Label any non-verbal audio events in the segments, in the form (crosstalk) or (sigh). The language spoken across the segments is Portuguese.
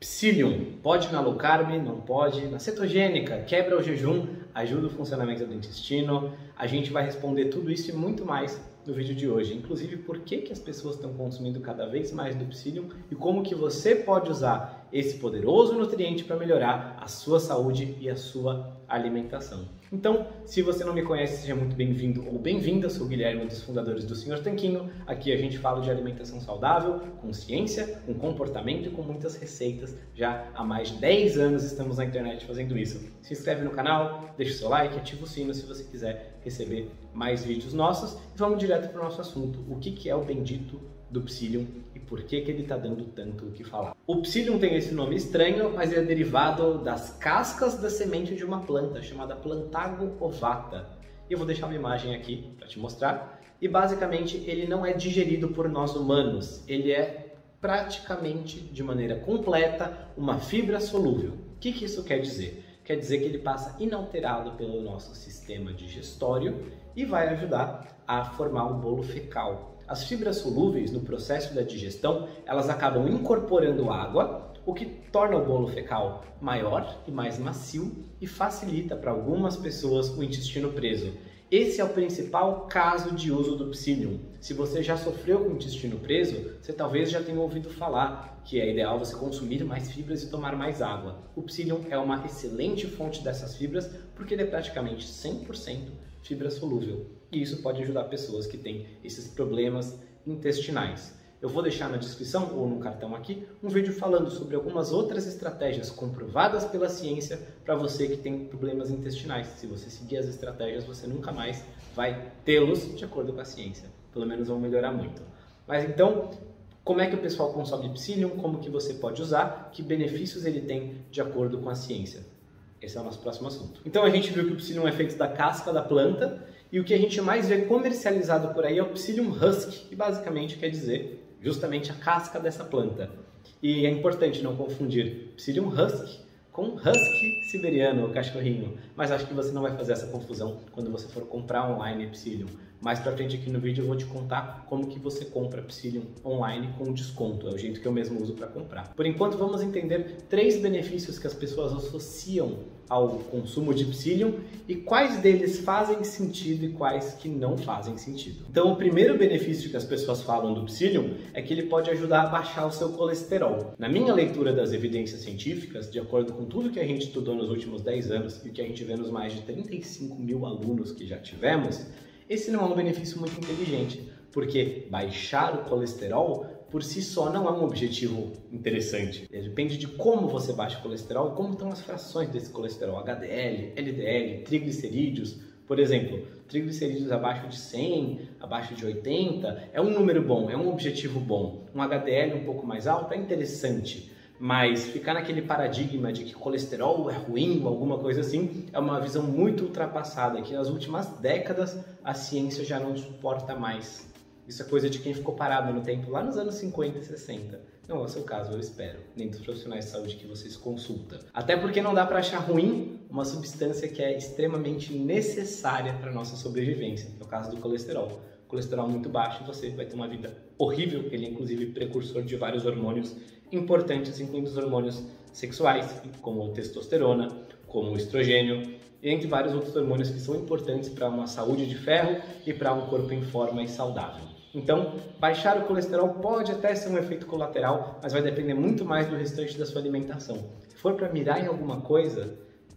Psyllium, pode na low carb, não pode, na cetogênica, quebra o jejum, ajuda o funcionamento do intestino. A gente vai responder tudo isso e muito mais no vídeo de hoje, inclusive por que, que as pessoas estão consumindo cada vez mais do Psyllium e como que você pode usar esse poderoso nutriente para melhorar a sua saúde e a sua alimentação. Então, se você não me conhece, seja muito bem-vindo ou bem-vinda. Sou Guilherme, um dos fundadores do Senhor Tanquinho. Aqui a gente fala de alimentação saudável, com ciência, com comportamento e com muitas receitas. Já há mais de 10 anos estamos na internet fazendo isso. Se inscreve no canal, deixa o seu like, ativa o sino se você quiser receber mais vídeos nossos. E vamos direto para o nosso assunto. O que, que é o bendito do Psyllium e por que, que ele está dando tanto o que falar. O Psyllium tem esse nome estranho, mas é derivado das cascas da semente de uma planta chamada Plantago ovata. Eu vou deixar uma imagem aqui para te mostrar. E basicamente ele não é digerido por nós humanos, ele é praticamente de maneira completa uma fibra solúvel. O que, que isso quer dizer? Quer dizer que ele passa inalterado pelo nosso sistema digestório e vai ajudar a formar o bolo fecal. As fibras solúveis no processo da digestão, elas acabam incorporando água, o que torna o bolo fecal maior e mais macio e facilita para algumas pessoas o intestino preso. Esse é o principal caso de uso do Psyllium. Se você já sofreu com intestino preso, você talvez já tenha ouvido falar que é ideal você consumir mais fibras e tomar mais água. O Psyllium é uma excelente fonte dessas fibras porque ele é praticamente 100% fibra solúvel e isso pode ajudar pessoas que têm esses problemas intestinais. Eu vou deixar na descrição ou no cartão aqui um vídeo falando sobre algumas outras estratégias comprovadas pela ciência para você que tem problemas intestinais. Se você seguir as estratégias, você nunca mais vai tê-los de acordo com a ciência. Pelo menos vão melhorar muito. Mas então, como é que o pessoal consome psyllium? Como que você pode usar? Que benefícios ele tem de acordo com a ciência? Esse é o nosso próximo assunto. Então a gente viu que o psyllium é feito da casca da planta e o que a gente mais vê comercializado por aí é o Psyllium husk, que basicamente quer dizer justamente a casca dessa planta. E é importante não confundir Psyllium husk com husky siberiano, cachorrinho. Mas acho que você não vai fazer essa confusão quando você for comprar online Psyllium. Mais pra frente aqui no vídeo eu vou te contar como que você compra Psyllium online com desconto, é o jeito que eu mesmo uso para comprar. Por enquanto vamos entender três benefícios que as pessoas associam ao consumo de Psyllium e quais deles fazem sentido e quais que não fazem sentido. Então o primeiro benefício que as pessoas falam do Psyllium é que ele pode ajudar a baixar o seu colesterol. Na minha leitura das evidências científicas, de acordo com tudo que a gente estudou nos últimos 10 anos e o que a gente vê nos mais de 35 mil alunos que já tivemos, esse não é um benefício muito inteligente, porque baixar o colesterol por si só não é um objetivo interessante. Depende de como você baixa o colesterol como estão as frações desse colesterol, HDL, LDL, triglicerídeos. Por exemplo, triglicerídeos abaixo de 100, abaixo de 80 é um número bom, é um objetivo bom. Um HDL um pouco mais alto é interessante. Mas ficar naquele paradigma de que colesterol é ruim ou alguma coisa assim é uma visão muito ultrapassada que nas últimas décadas a ciência já não suporta mais. Isso é coisa de quem ficou parado no tempo lá nos anos 50 e 60. Não é o seu caso, eu espero, nem dos profissionais de saúde que vocês consultam. Até porque não dá para achar ruim uma substância que é extremamente necessária para nossa sobrevivência, que é o caso do colesterol colesterol muito baixo, você vai ter uma vida horrível. Ele é inclusive precursor de vários hormônios importantes, incluindo os hormônios sexuais, como testosterona, como estrogênio, entre vários outros hormônios que são importantes para uma saúde de ferro e para um corpo em forma e saudável. Então, baixar o colesterol pode até ser um efeito colateral, mas vai depender muito mais do restante da sua alimentação. Se for para mirar em alguma coisa,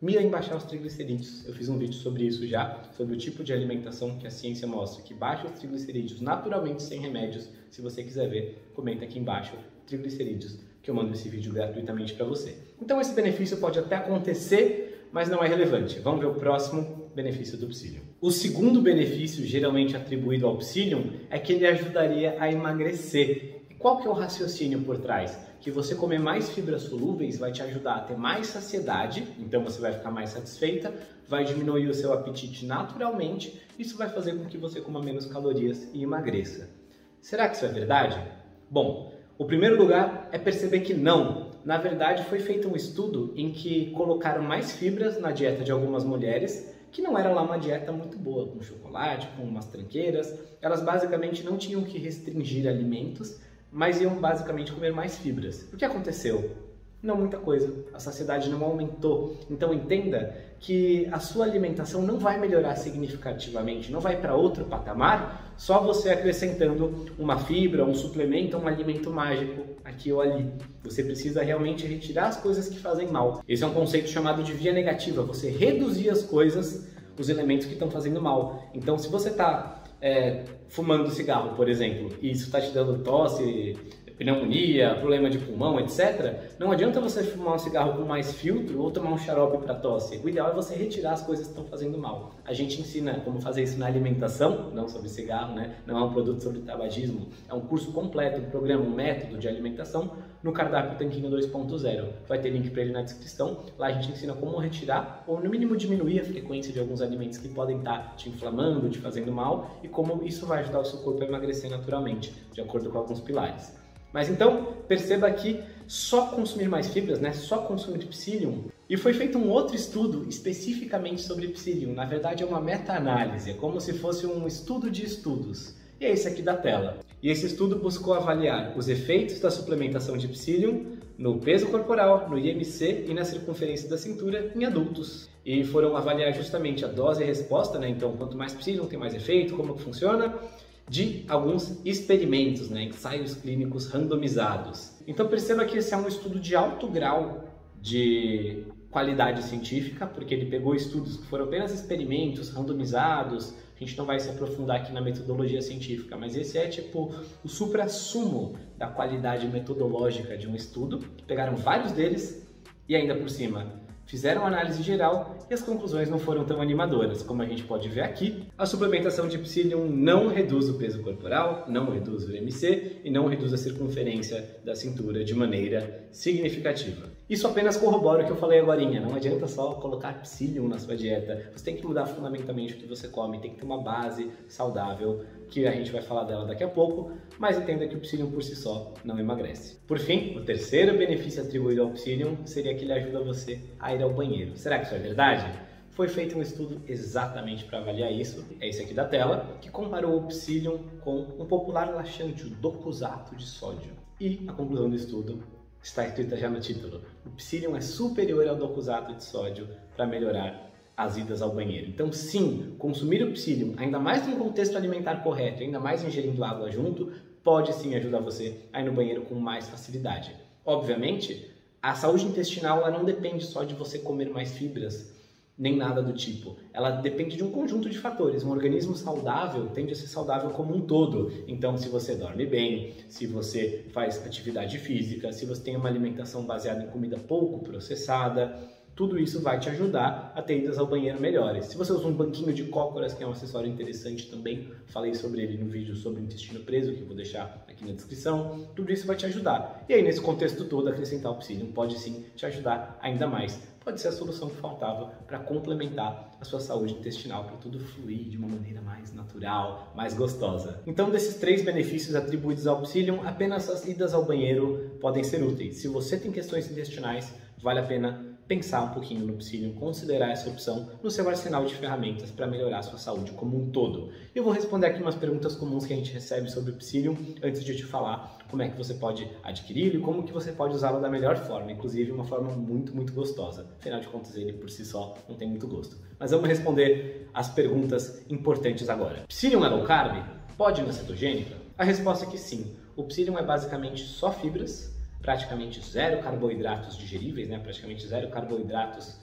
mira em baixar os triglicerídeos. Eu fiz um vídeo sobre isso já, sobre o tipo de alimentação que a ciência mostra, que baixa os triglicerídeos naturalmente sem remédios. Se você quiser ver, comenta aqui embaixo, triglicerídeos, que eu mando esse vídeo gratuitamente para você. Então esse benefício pode até acontecer, mas não é relevante. Vamos ver o próximo benefício do Psyllium. O segundo benefício geralmente atribuído ao Psyllium é que ele ajudaria a emagrecer. E qual que é o raciocínio por trás? Que você comer mais fibras solúveis vai te ajudar a ter mais saciedade, então você vai ficar mais satisfeita, vai diminuir o seu apetite naturalmente, isso vai fazer com que você coma menos calorias e emagreça. Será que isso é verdade? Bom, o primeiro lugar é perceber que não. Na verdade, foi feito um estudo em que colocaram mais fibras na dieta de algumas mulheres, que não era lá uma dieta muito boa, com chocolate, com umas tranqueiras. Elas basicamente não tinham que restringir alimentos, mas iam basicamente comer mais fibras. O que aconteceu? Não muita coisa. A saciedade não aumentou. Então entenda que a sua alimentação não vai melhorar significativamente, não vai para outro patamar, só você acrescentando uma fibra, um suplemento, um alimento mágico aqui ou ali. Você precisa realmente retirar as coisas que fazem mal. Esse é um conceito chamado de via negativa. Você reduzir as coisas, os elementos que estão fazendo mal. Então, se você está é, fumando cigarro, por exemplo, e isso está te dando tosse, pneumonia, problema de pulmão, etc., não adianta você fumar um cigarro com mais filtro ou tomar um xarope para tosse. O ideal é você retirar as coisas que estão fazendo mal. A gente ensina como fazer isso na alimentação, não sobre cigarro, né? não é um produto sobre tabagismo, é um curso completo, um programa, um método de alimentação no cardápio Tanquinho 2.0. Vai ter link para ele na descrição. Lá a gente ensina como retirar ou no mínimo diminuir a frequência de alguns alimentos que podem estar tá te inflamando, te fazendo mal e como isso vai ajudar o seu corpo a emagrecer naturalmente, de acordo com alguns pilares. Mas então, perceba que só consumir mais fibras, né, só consumir psyllium, e foi feito um outro estudo especificamente sobre psyllium, na verdade é uma meta-análise, é como se fosse um estudo de estudos. E é esse aqui da tela. E esse estudo buscou avaliar os efeitos da suplementação de psyllium no peso corporal, no IMC e na circunferência da cintura em adultos. E foram avaliar justamente a dose e a resposta, né? Então, quanto mais psyllium tem mais efeito, como que funciona, de alguns experimentos, né, ensaios clínicos randomizados. Então perceba que esse é um estudo de alto grau de qualidade científica, porque ele pegou estudos que foram apenas experimentos randomizados. A gente não vai se aprofundar aqui na metodologia científica, mas esse é tipo o supra-sumo da qualidade metodológica de um estudo. Pegaram vários deles e ainda por cima fizeram análise geral e as conclusões não foram tão animadoras. Como a gente pode ver aqui, a suplementação de psyllium não reduz o peso corporal, não reduz o MC e não reduz a circunferência da cintura de maneira significativa. Isso apenas corrobora o que eu falei agora. Não adianta só colocar psyllium na sua dieta. Você tem que mudar fundamentalmente o que você come, tem que ter uma base saudável, que a gente vai falar dela daqui a pouco, mas entenda que o psyllium por si só não emagrece. Por fim, o terceiro benefício atribuído ao psyllium seria que ele ajuda você a ir ao banheiro. Será que isso é verdade? Foi feito um estudo exatamente para avaliar isso, é esse aqui da tela, que comparou o psyllium com um popular laxante, o docusato de sódio. E a conclusão do estudo está escrita já no título. O psyllium é superior ao docusato de sódio para melhorar as idas ao banheiro. Então, sim, consumir o psyllium, ainda mais num contexto alimentar correto, ainda mais ingerindo água junto, pode sim ajudar você a ir no banheiro com mais facilidade. Obviamente, a saúde intestinal ela não depende só de você comer mais fibras, nem nada do tipo. Ela depende de um conjunto de fatores. Um organismo saudável tende a ser saudável como um todo. Então, se você dorme bem, se você faz atividade física, se você tem uma alimentação baseada em comida pouco processada, tudo isso vai te ajudar a ter idas ao banheiro melhores. Se você usa um banquinho de cócoras, que é um acessório interessante também, falei sobre ele no vídeo sobre intestino preso, que eu vou deixar aqui na descrição, tudo isso vai te ajudar. E aí, nesse contexto todo, acrescentar o psyllium pode sim te ajudar ainda mais pode ser a solução que faltava para complementar a sua saúde intestinal, para tudo fluir de uma maneira mais natural, mais gostosa. Então, desses três benefícios atribuídos ao Psyllium, apenas as idas ao banheiro podem ser úteis. Se você tem questões intestinais, vale a pena pensar um pouquinho no Psyllium, considerar essa opção no seu arsenal de ferramentas para melhorar a sua saúde como um todo. Eu vou responder aqui umas perguntas comuns que a gente recebe sobre o Psyllium antes de te falar como é que você pode adquiri-lo e como que você pode usá-lo da melhor forma, inclusive uma forma muito, muito gostosa. Afinal de contas, ele por si só não tem muito gosto. Mas vamos responder as perguntas importantes agora. Psyllium é low carb? Pode ir na cetogênica? A resposta é que sim. O Psyllium é basicamente só fibras praticamente zero carboidratos digeríveis, né? praticamente zero carboidratos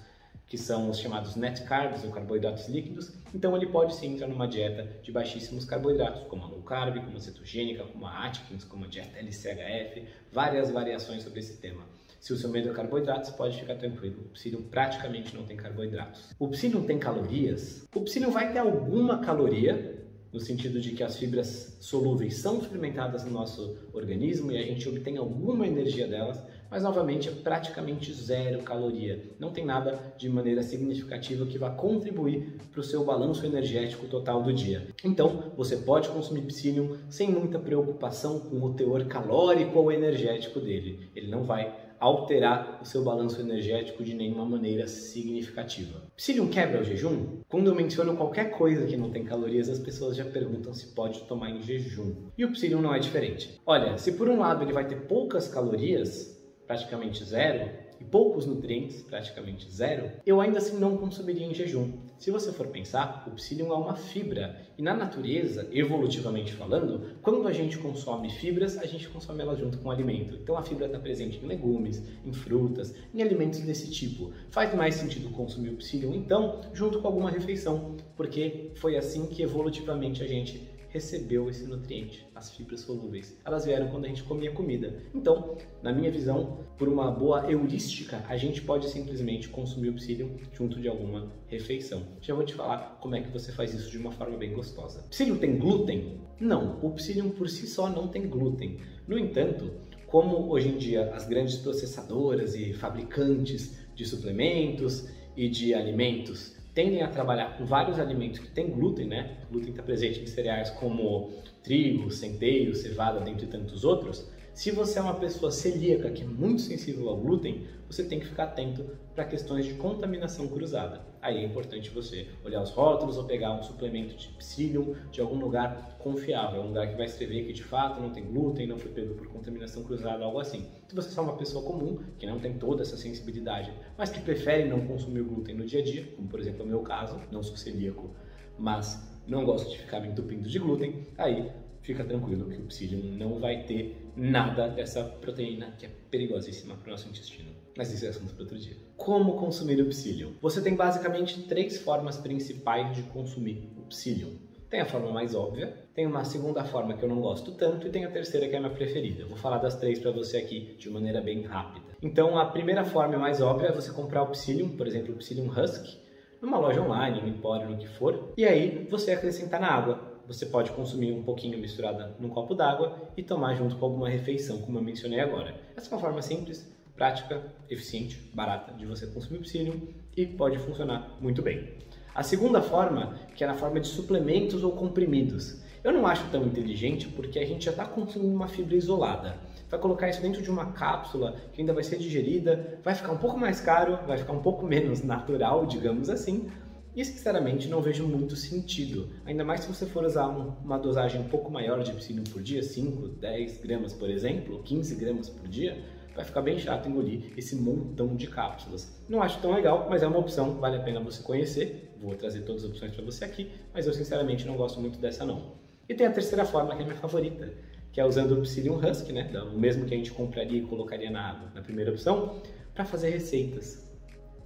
que são os chamados net carbs, ou carboidratos líquidos, então ele pode sim entrar numa dieta de baixíssimos carboidratos, como a low carb, como a cetogênica, como a Atkins, como a dieta LCHF, várias variações sobre esse tema. Se o seu medo é carboidratos, pode ficar tranquilo. O psyllium praticamente não tem carboidratos. O psyllium tem calorias? O psyllium vai ter alguma caloria, no sentido de que as fibras solúveis são fermentadas no nosso organismo e a gente obtém alguma energia delas, mas novamente é praticamente zero caloria. Não tem nada de maneira significativa que vá contribuir para o seu balanço energético total do dia. Então, você pode consumir psyllium sem muita preocupação com o teor calórico ou energético dele. Ele não vai alterar o seu balanço energético de nenhuma maneira significativa. Psyllium quebra o jejum? Quando eu menciono qualquer coisa que não tem calorias, as pessoas já perguntam se pode tomar em jejum. E o Psyllium não é diferente. Olha, se por um lado ele vai ter poucas calorias, praticamente zero, e poucos nutrientes, praticamente zero, eu ainda assim não consumiria em jejum. Se você for pensar, o psyllium é uma fibra e na natureza, evolutivamente falando, quando a gente consome fibras, a gente consome elas junto com o alimento. Então a fibra está presente em legumes, em frutas, em alimentos desse tipo. Faz mais sentido consumir o psyllium então junto com alguma refeição, porque foi assim que evolutivamente a gente recebeu esse nutriente, as fibras solúveis. Elas vieram quando a gente comia comida. Então, na minha visão, por uma boa heurística, a gente pode simplesmente consumir o psyllium junto de alguma refeição. Já vou te falar como é que você faz isso de uma forma bem gostosa. Psyllium tem glúten? Não, o psyllium por si só não tem glúten. No entanto, como hoje em dia as grandes processadoras e fabricantes de suplementos e de alimentos tendem a trabalhar com vários alimentos que têm glúten, né? Glúten está presente em cereais como trigo, centeio, cevada, dentre tantos outros. Se você é uma pessoa celíaca que é muito sensível ao glúten, você tem que ficar atento para questões de contaminação cruzada. Aí é importante você olhar os rótulos ou pegar um suplemento de psyllium de algum lugar confiável, um lugar que vai escrever que de fato não tem glúten, não foi pego por contaminação cruzada, algo assim. Se você é uma pessoa comum, que não tem toda essa sensibilidade, mas que prefere não consumir glúten no dia a dia, como por exemplo é o meu caso, não sou celíaco, mas não gosto de ficar me entupindo de glúten, aí fica tranquilo que o psyllium não vai ter nada dessa proteína que é perigosíssima para o nosso intestino. Mas isso é assunto para outro dia. Como consumir o psyllium? Você tem basicamente três formas principais de consumir o psyllium. Tem a forma mais óbvia, tem uma segunda forma que eu não gosto tanto e tem a terceira que é a minha preferida. Eu vou falar das três para você aqui de maneira bem rápida. Então, a primeira forma mais óbvia é você comprar o psyllium, por exemplo, o psyllium husk, numa loja online, no empório, no que for, e aí você acrescentar na água você pode consumir um pouquinho misturada num copo d'água e tomar junto com alguma refeição, como eu mencionei agora. Essa é uma forma simples, prática, eficiente, barata de você consumir o psyllium e pode funcionar muito bem. A segunda forma, que é na forma de suplementos ou comprimidos. Eu não acho tão inteligente porque a gente já está consumindo uma fibra isolada. Vai colocar isso dentro de uma cápsula que ainda vai ser digerida, vai ficar um pouco mais caro, vai ficar um pouco (laughs) menos natural, digamos assim, e sinceramente não vejo muito sentido, ainda mais se você for usar uma dosagem um pouco maior de psyllium por dia, 5, 10 gramas por exemplo, 15 gramas por dia, vai ficar bem chato engolir esse montão de cápsulas. Não acho tão legal, mas é uma opção, vale a pena você conhecer. Vou trazer todas as opções para você aqui, mas eu sinceramente não gosto muito dessa não. E tem a terceira forma, que é minha favorita, que é usando o Psyllium Husk, né? o mesmo que a gente compraria e colocaria na água, na primeira opção, para fazer receitas.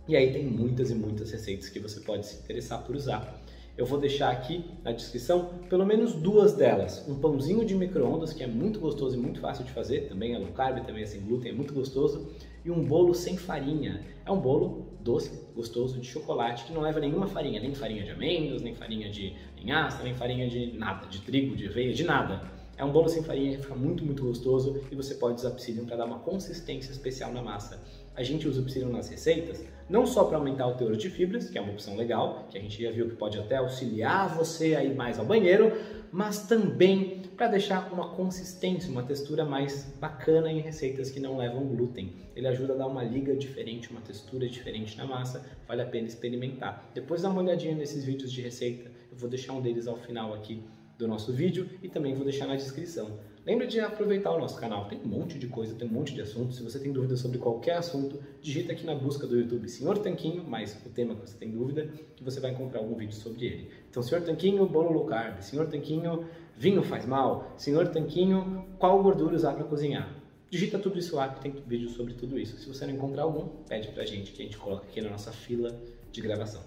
E aí tem muitas e muitas receitas que você pode se interessar por usar. Eu vou deixar aqui na descrição pelo menos duas delas. Um pãozinho de micro-ondas, que é muito gostoso e muito fácil de fazer, também é low carb, também é sem glúten, é muito gostoso. E um bolo sem farinha. É um bolo doce, gostoso, de chocolate, que não leva nenhuma farinha, nem farinha de amêndoas, nem farinha de linhaça, nem farinha de nada, de trigo, de aveia, de nada. É um bolo sem farinha que fica muito, muito gostoso e você pode usar psyllium para dar uma consistência especial na massa. A gente usa o psyllium nas receitas, não só para aumentar o teor de fibras, que é uma opção legal, que a gente já viu que pode até auxiliar você a ir mais ao banheiro, mas também para deixar uma consistência, uma textura mais bacana em receitas que não levam glúten. Ele ajuda a dar uma liga diferente, uma textura diferente na massa, vale a pena experimentar. Depois dá uma olhadinha nesses vídeos de receita, eu vou deixar um deles ao final aqui do nosso vídeo e também vou deixar na descrição. Lembre de aproveitar o nosso canal, tem um monte de coisa, tem um monte de assuntos. Se você tem dúvida sobre qualquer assunto, digita aqui na busca do YouTube Senhor Tanquinho, mais o tema que você tem dúvida, que você vai encontrar algum vídeo sobre ele. Então, Senhor Tanquinho, bolo low carb. Senhor Tanquinho, vinho faz mal. Senhor Tanquinho, qual gordura usar para cozinhar? Digita tudo isso lá, que tem vídeo sobre tudo isso. Se você não encontrar algum, pede pra gente, que a gente coloca aqui na nossa fila de gravação.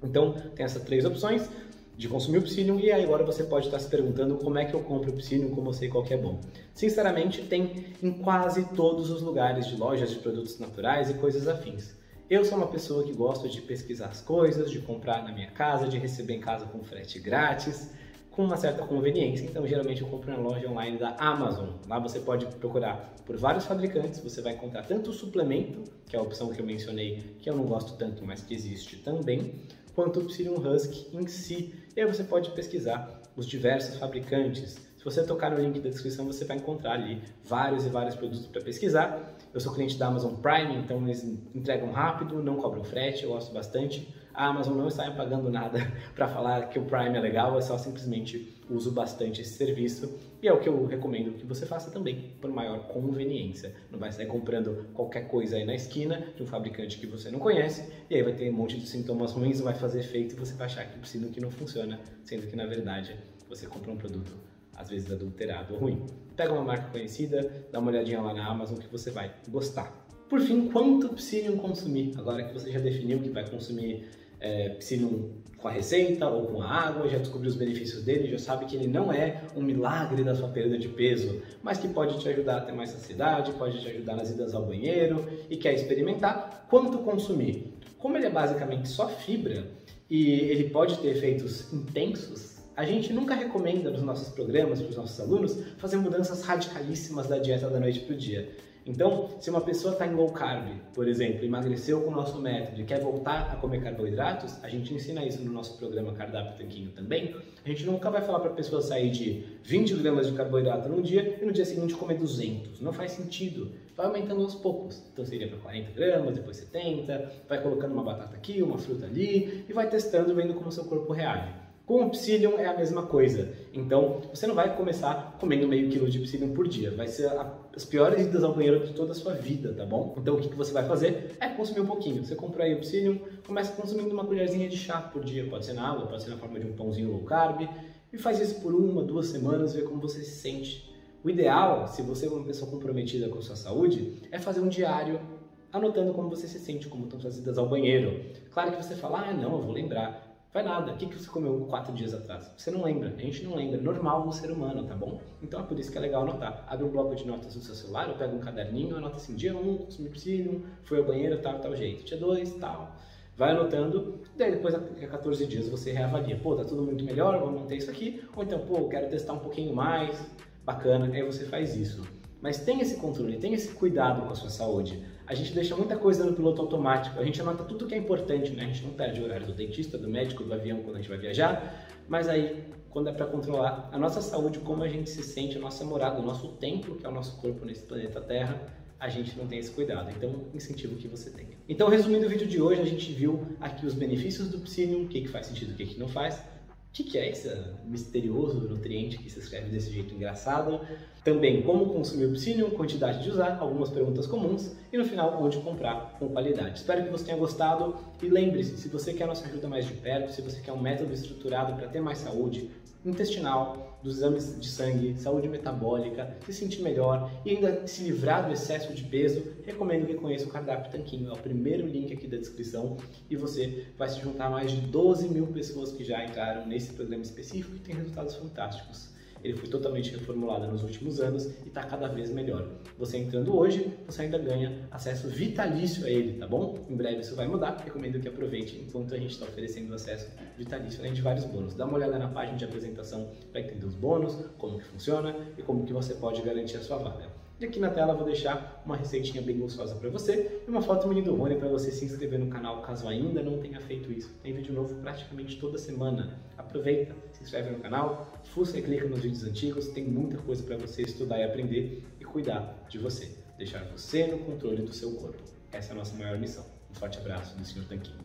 Então, tem essas três opções de consumir o Psyllium e agora você pode estar se perguntando como é que eu compro o Psyllium, como eu sei qual que é bom. Sinceramente, tem em quase todos os lugares de lojas de produtos naturais e coisas afins. Eu sou uma pessoa que gosta de pesquisar as coisas, de comprar na minha casa, de receber em casa com frete grátis, com uma certa conveniência. Então, geralmente eu compro na loja online da Amazon. Lá você pode procurar por vários fabricantes, você vai encontrar tanto o suplemento, que é a opção que eu mencionei, que eu não gosto tanto, mas que existe também, quanto o Psyllium Husk em si. E aí você pode pesquisar os diversos fabricantes. Se você tocar no link da descrição, você vai encontrar ali vários e vários produtos para pesquisar. Eu sou cliente da Amazon Prime, então eles entregam rápido, não cobram frete, eu gosto bastante. A Amazon não está me pagando nada (laughs) para falar que o Prime é legal, é só simplesmente uso bastante esse serviço e é o que eu recomendo que você faça também, por maior conveniência. Não vai sair comprando qualquer coisa aí na esquina de um fabricante que você não conhece e aí vai ter um monte de sintomas ruins, vai fazer efeito e você vai achar que precisa que não funciona, sendo que na verdade você compra um produto às vezes adulterado ou ruim. Pega uma marca conhecida, dá uma olhadinha lá na Amazon que você vai gostar. Por fim, quanto Psyllium consumir? Agora que você já definiu que vai consumir é, Psyllium com a receita ou com a água, já descobriu os benefícios dele, já sabe que ele não é um milagre da sua perda de peso, mas que pode te ajudar a ter mais saciedade, pode te ajudar nas idas ao banheiro e quer experimentar, quanto consumir? Como ele é basicamente só fibra e ele pode ter efeitos intensos, a gente nunca recomenda nos nossos programas, para os nossos alunos, fazer mudanças radicalíssimas da dieta da noite para o dia. Então, se uma pessoa está em low carb, por exemplo, emagreceu com o nosso método e quer voltar a comer carboidratos, a gente ensina isso no nosso programa Cardápio Tanquinho também. A gente nunca vai falar para a pessoa sair de 20 gramas de carboidrato num dia e no dia seguinte comer 200. Não faz sentido. Vai aumentando aos poucos. Então seria para 40 gramas, depois 70, vai colocando uma batata aqui, uma fruta ali e vai testando, vendo como seu corpo reage. Com o Psyllium é a mesma coisa. Então, você não vai começar comendo meio quilo de Psyllium por dia. Vai ser a, as piores idas ao banheiro de toda a sua vida, tá bom? Então, o que, que você vai fazer é consumir um pouquinho. Você comprou aí o Psyllium, começa consumindo uma colherzinha de chá por dia. Pode ser na água, pode ser na forma de um pãozinho low carb. E faz isso por uma, duas semanas, ver como você se sente. O ideal, se você é uma pessoa comprometida com a sua saúde, é fazer um diário anotando como você se sente, como estão suas idas ao banheiro. Claro que você fala, ah, não, eu vou lembrar. Vai nada. O que, que você comeu quatro dias atrás? Você não lembra. A gente não lembra. Normal no ser humano, tá bom? Então é por isso que é legal anotar. Abre um bloco de notas no seu celular, pega um caderninho, anota assim, dia 1, um, consumi psyllium, foi ao banheiro, tal, tal jeito. Dia 2, tal. Vai anotando, daí depois a 14 dias você reavalia. Pô, tá tudo muito melhor, vou manter isso aqui. Ou então, pô, quero testar um pouquinho mais, bacana, aí você faz isso. Mas tem esse controle, tem esse cuidado com a sua saúde. A gente deixa muita coisa no piloto automático, a gente anota tudo que é importante, né? A gente não perde o horário do dentista, do médico, do avião quando a gente vai viajar, mas aí, quando é para controlar a nossa saúde, como a gente se sente, a nossa morada, o nosso templo, que é o nosso corpo nesse planeta Terra, a gente não tem esse cuidado. Então, incentivo que você tenha. Então, resumindo o vídeo de hoje, a gente viu aqui os benefícios do Psyllium, o que, que faz sentido, o que, que não faz que, que é esse misterioso nutriente que se escreve desse jeito engraçado? Também como consumir o quantidade de usar, algumas perguntas comuns e no final onde comprar com qualidade. Espero que você tenha gostado e lembre-se, se você quer nossa ajuda mais de perto, se você quer um método estruturado para ter mais saúde, intestinal, dos exames de sangue, saúde metabólica, se sentir melhor e ainda se livrar do excesso de peso, recomendo que conheça o Cardápio Tanquinho. É o primeiro link aqui da descrição e você vai se juntar a mais de 12 mil pessoas que já entraram nesse programa específico e tem resultados fantásticos. Ele foi totalmente reformulado nos últimos anos e está cada vez melhor. Você entrando hoje, você ainda ganha acesso vitalício a ele, tá bom? Em breve isso vai mudar, recomendo que aproveite enquanto a gente está oferecendo acesso vitalício, além de vários bônus. Dá uma olhada na página de apresentação para entender os bônus, como que funciona e como que você pode garantir a sua vaga. Aqui na tela eu vou deixar uma receitinha bem gostosa para você e uma foto mini do Rony para você se inscrever no canal caso ainda não tenha feito isso. Tem vídeo novo praticamente toda semana. Aproveita, se inscreve no canal, fuça e clica nos vídeos antigos, tem muita coisa para você estudar e aprender e cuidar de você. Deixar você no controle do seu corpo. Essa é a nossa maior missão. Um forte abraço do Sr. Tanquinho.